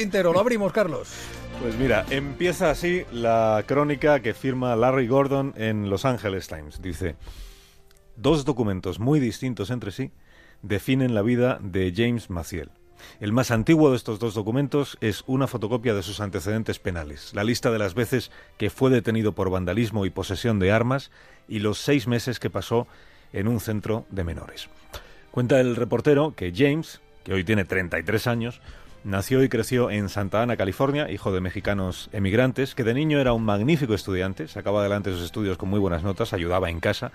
Lo abrimos, Carlos. Pues mira, empieza así la crónica que firma Larry Gordon en Los Angeles Times. Dice, dos documentos muy distintos entre sí definen la vida de James Maciel. El más antiguo de estos dos documentos es una fotocopia de sus antecedentes penales, la lista de las veces que fue detenido por vandalismo y posesión de armas y los seis meses que pasó en un centro de menores. Cuenta el reportero que James, que hoy tiene 33 años, Nació y creció en Santa Ana, California, hijo de mexicanos emigrantes, que de niño era un magnífico estudiante, sacaba adelante sus estudios con muy buenas notas, ayudaba en casa,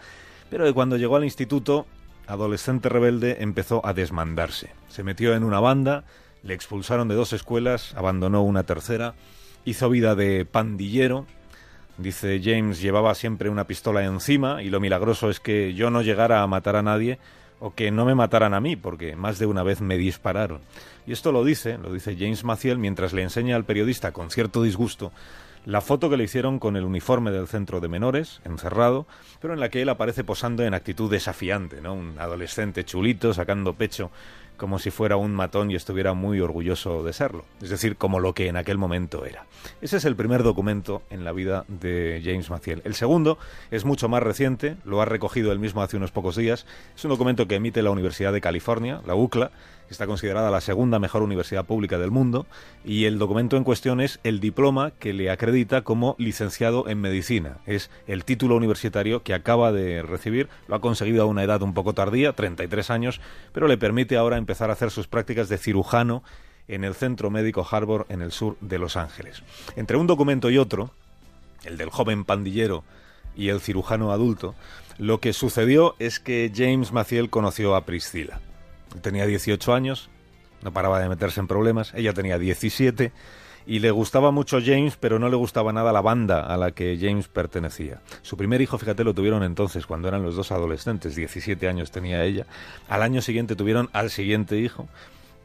pero de cuando llegó al instituto, adolescente rebelde, empezó a desmandarse. Se metió en una banda, le expulsaron de dos escuelas, abandonó una tercera, hizo vida de pandillero. Dice James llevaba siempre una pistola encima y lo milagroso es que yo no llegara a matar a nadie o que no me mataran a mí, porque más de una vez me dispararon. Y esto lo dice, lo dice James Maciel mientras le enseña al periodista con cierto disgusto la foto que le hicieron con el uniforme del centro de menores, encerrado, pero en la que él aparece posando en actitud desafiante, ¿no? Un adolescente chulito, sacando pecho como si fuera un matón y estuviera muy orgulloso de serlo, es decir, como lo que en aquel momento era. Ese es el primer documento en la vida de James Maciel. El segundo es mucho más reciente, lo ha recogido él mismo hace unos pocos días, es un documento que emite la Universidad de California, la UCLA, está considerada la segunda mejor universidad pública del mundo, y el documento en cuestión es el diploma que le acredita como licenciado en medicina. Es el título universitario que acaba de recibir, lo ha conseguido a una edad un poco tardía, 33 años, pero le permite ahora empezar a hacer sus prácticas de cirujano en el Centro Médico Harvard en el sur de Los Ángeles. Entre un documento y otro, el del joven pandillero y el cirujano adulto, lo que sucedió es que James Maciel conoció a Priscila. Tenía 18 años, no paraba de meterse en problemas, ella tenía 17 y le gustaba mucho James, pero no le gustaba nada la banda a la que James pertenecía. Su primer hijo, fíjate, lo tuvieron entonces, cuando eran los dos adolescentes, 17 años tenía ella. Al año siguiente tuvieron al siguiente hijo.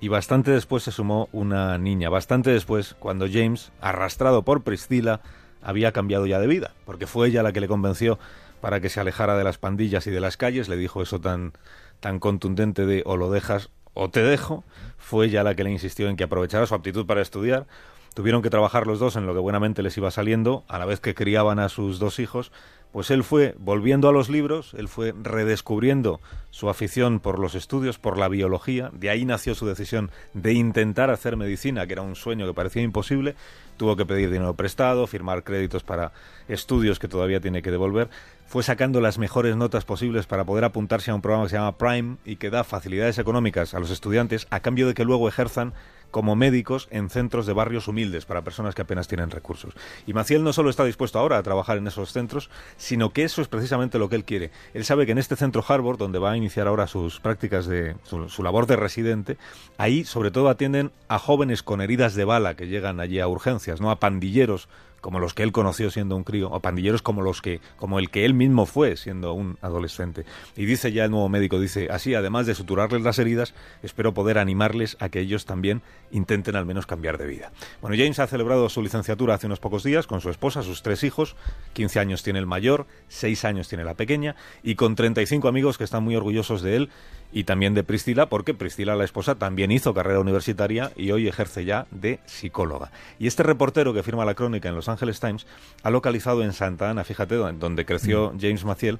Y bastante después se sumó una niña, bastante después, cuando James, arrastrado por Priscila, había cambiado ya de vida, porque fue ella la que le convenció para que se alejara de las pandillas y de las calles, le dijo eso tan, tan contundente de o lo dejas o te dejo, fue ella la que le insistió en que aprovechara su aptitud para estudiar, Tuvieron que trabajar los dos en lo que buenamente les iba saliendo, a la vez que criaban a sus dos hijos, pues él fue volviendo a los libros, él fue redescubriendo su afición por los estudios, por la biología, de ahí nació su decisión de intentar hacer medicina, que era un sueño que parecía imposible, tuvo que pedir dinero prestado, firmar créditos para estudios que todavía tiene que devolver, fue sacando las mejores notas posibles para poder apuntarse a un programa que se llama Prime y que da facilidades económicas a los estudiantes a cambio de que luego ejerzan como médicos en centros de barrios humildes para personas que apenas tienen recursos. Y Maciel no solo está dispuesto ahora a trabajar en esos centros, sino que eso es precisamente lo que él quiere. Él sabe que en este centro Harvard, donde va a iniciar ahora sus prácticas de su, su labor de residente, ahí sobre todo atienden a jóvenes con heridas de bala que llegan allí a urgencias, no a pandilleros como los que él conoció siendo un crío, o pandilleros como los que, como el que él mismo fue siendo un adolescente. Y dice ya el nuevo médico, dice, así, además de suturarles las heridas, espero poder animarles a que ellos también intenten al menos cambiar de vida. Bueno, James ha celebrado su licenciatura hace unos pocos días con su esposa, sus tres hijos, 15 años tiene el mayor, 6 años tiene la pequeña, y con 35 amigos que están muy orgullosos de él y también de Priscila, porque Priscila, la esposa, también hizo carrera universitaria y hoy ejerce ya de psicóloga. Y este reportero que firma la crónica en Los Angeles Times ha localizado en Santa Ana, fíjate, donde creció mm. James Maciel,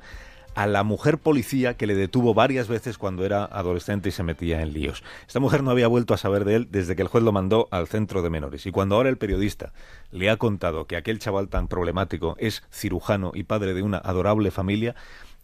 a la mujer policía que le detuvo varias veces cuando era adolescente y se metía en líos. Esta mujer no había vuelto a saber de él desde que el juez lo mandó al centro de menores. Y cuando ahora el periodista le ha contado que aquel chaval tan problemático es cirujano y padre de una adorable familia,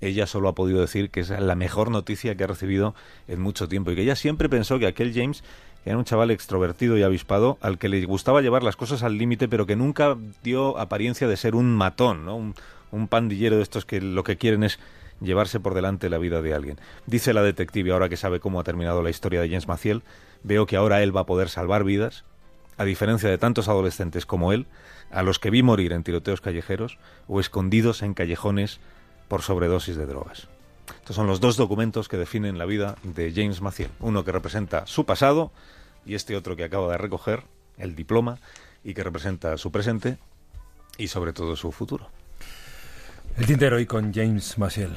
ella solo ha podido decir que es la mejor noticia que ha recibido en mucho tiempo y que ella siempre pensó que aquel James era un chaval extrovertido y avispado al que le gustaba llevar las cosas al límite pero que nunca dio apariencia de ser un matón, ¿no? un, un pandillero de estos que lo que quieren es llevarse por delante la vida de alguien. Dice la detective, ahora que sabe cómo ha terminado la historia de James Maciel, veo que ahora él va a poder salvar vidas, a diferencia de tantos adolescentes como él, a los que vi morir en tiroteos callejeros o escondidos en callejones por sobredosis de drogas. Estos son los dos documentos que definen la vida de James Maciel. Uno que representa su pasado y este otro que acaba de recoger, el diploma, y que representa su presente y sobre todo su futuro. El tintero hoy con James Maciel.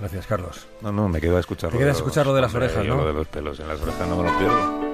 Gracias, Carlos. No, no, me quedo a escucharlo. Te quedas a escuchar lo de las orejas, ¿no? Lo de los pelos en las orejas no me lo pierdo.